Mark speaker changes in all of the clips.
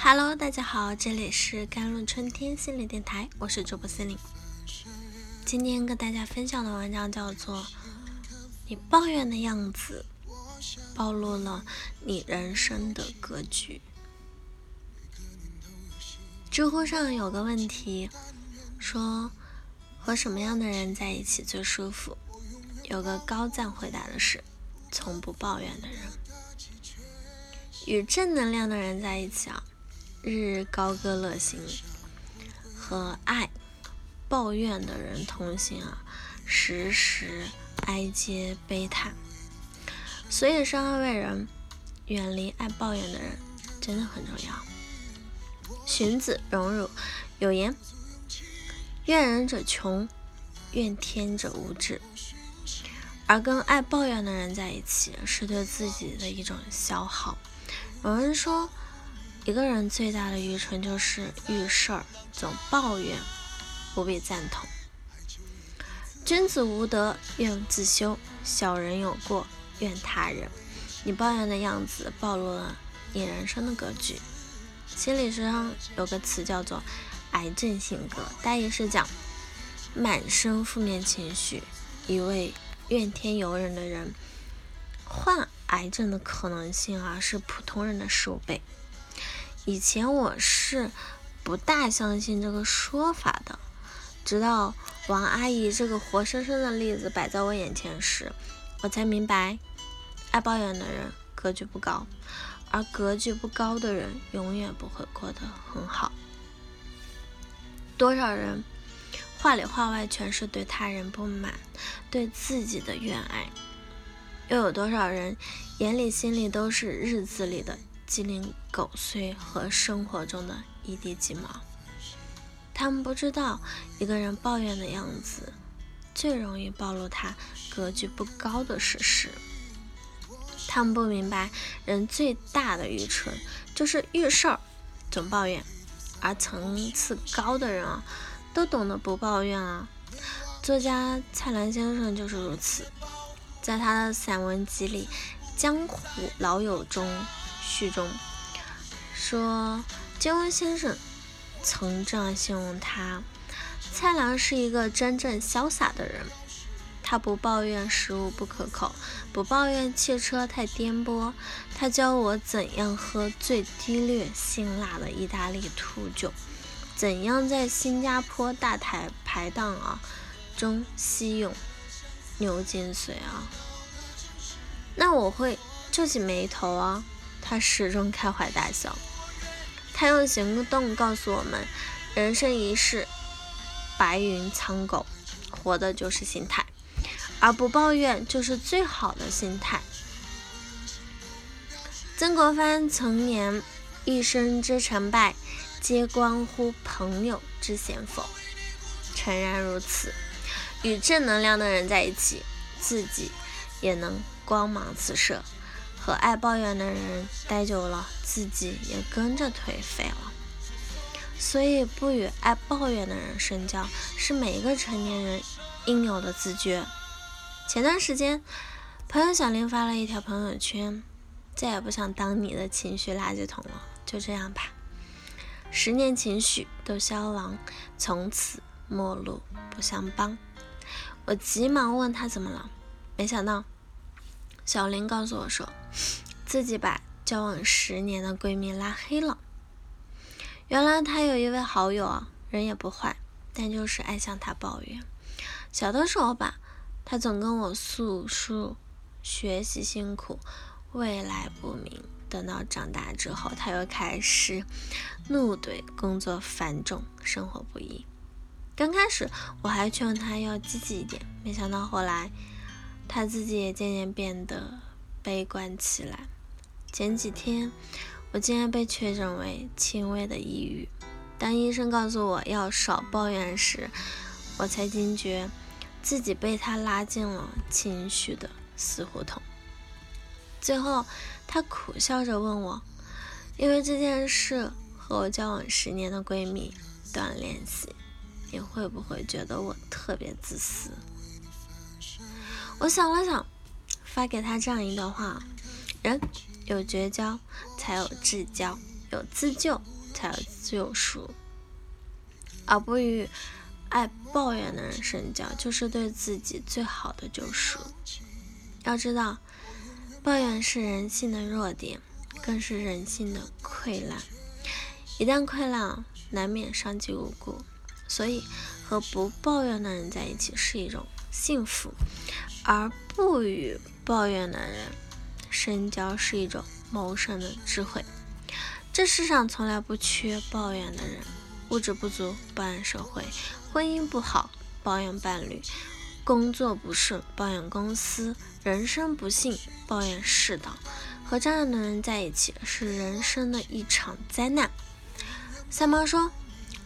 Speaker 1: Hello，大家好，这里是甘露春天心理电台，我是主播心灵。今天跟大家分享的文章叫做《你抱怨的样子暴露了你人生的格局》。知乎上有个问题说，和什么样的人在一起最舒服？有个高赞回答的是，从不抱怨的人。与正能量的人在一起啊。日日高歌乐行，和爱抱怨的人同行啊，时时哀嗟悲叹。所以生而为人，远离爱抱怨的人真的很重要。荀子·荣辱有言：“怨人者穷，怨天者无志。”而跟爱抱怨的人在一起，是对自己的一种消耗。有人说。一个人最大的愚蠢就是遇事儿总抱怨，不必赞同。君子无德，怨自修；小人有过，怨他人。你抱怨的样子暴露了你人生的格局。心理学上有个词叫做“癌症性格”，大意是讲满身负面情绪、一味怨天尤人的人，患癌症的可能性啊是普通人的十五倍。以前我是不大相信这个说法的，直到王阿姨这个活生生的例子摆在我眼前时，我才明白，爱抱怨的人格局不高，而格局不高的人永远不会过得很好。多少人话里话外全是对他人不满，对自己的怨爱，又有多少人眼里心里都是日子里的。鸡零狗碎和生活中的一地鸡毛，他们不知道一个人抱怨的样子最容易暴露他格局不高的事实。他们不明白，人最大的愚蠢就是遇事儿总抱怨，而层次高的人啊，都懂得不抱怨啊。作家蔡澜先生就是如此，在他的散文集里《江湖老友》中。序中说，金庸先生曾这样形容他：蔡澜是一个真正潇洒的人。他不抱怨食物不可口，不抱怨汽车太颠簸。他教我怎样喝最低劣、辛辣的意大利土酒，怎样在新加坡大台排档啊中吸用牛筋髓啊。那我会皱起眉头啊。他始终开怀大笑。他用行动告诉我们：人生一世，白云苍狗，活的就是心态，而不抱怨就是最好的心态。曾国藩曾言：“一生之成败，皆关乎朋友之贤否。”诚然如此。与正能量的人在一起，自己也能光芒四射。和爱抱怨的人待久了，自己也跟着颓废了。所以，不与爱抱怨的人深交，是每一个成年人应有的自觉。前段时间，朋友小林发了一条朋友圈：“再也不想当你的情绪垃圾桶了，就这样吧，十年情绪都消亡，从此陌路不相帮。”我急忙问他怎么了，没想到。小林告诉我说，自己把交往十年的闺蜜拉黑了。原来她有一位好友啊，人也不坏，但就是爱向她抱怨。小的时候吧，她总跟我诉说学习辛苦，未来不明。等到长大之后，她又开始怒怼工作繁重，生活不易。刚开始我还劝她要积极一点，没想到后来。他自己也渐渐变得悲观起来。前几天，我竟然被确诊为轻微的抑郁。当医生告诉我要少抱怨时，我才惊觉自己被他拉进了情绪的死胡同。最后，他苦笑着问我：“因为这件事和我交往十年的闺蜜断了联系，你会不会觉得我特别自私？”我想了想，发给他这样一段话：人有绝交，才有至交。有自救才有救赎，而不与爱抱怨的人深交，就是对自己最好的救赎。要知道，抱怨是人性的弱点，更是人性的溃烂。一旦溃烂，难免伤及无辜。所以，和不抱怨的人在一起是一种幸福，而不与抱怨的人深交是一种谋生的智慧。这世上从来不缺抱怨的人，物质不足抱怨社会，婚姻不好抱怨伴侣，工作不顺抱怨公司，人生不幸抱怨世道。和这样的人在一起是人生的一场灾难。三毛说。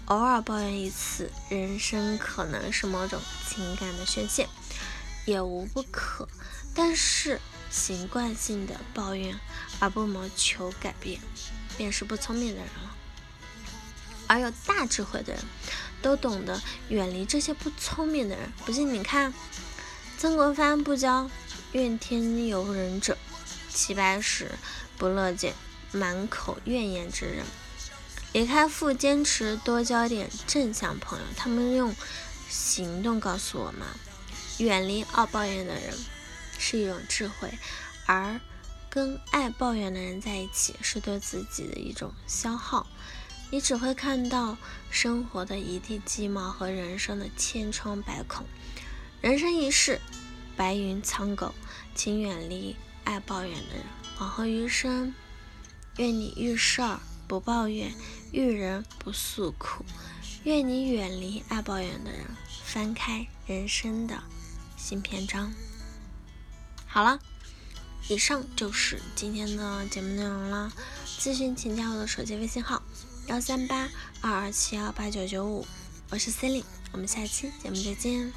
Speaker 1: 偶尔抱怨一次，人生可能是某种情感的宣泄，也无不可。但是习惯性的抱怨而不谋求改变，便是不聪明的人了。而有大智慧的人，都懂得远离这些不聪明的人。不信你看，曾国藩不教怨天尤人者，齐白石不乐见满口怨言之人。李开复坚持多交点正向朋友，他们用行动告诉我们：远离爱抱怨的人是一种智慧，而跟爱抱怨的人在一起是对自己的一种消耗。你只会看到生活的一地鸡毛和人生的千疮百孔。人生一世，白云苍狗，请远离爱抱怨的人。往后余生，愿你遇事儿不抱怨。遇人不诉苦，愿你远离爱抱怨的人，翻开人生的新篇章。好了，以上就是今天的节目内容了。咨询请加我的手机微信号：幺三八二二七幺八九九五，我是 c e l i n e 我们下期节目再见。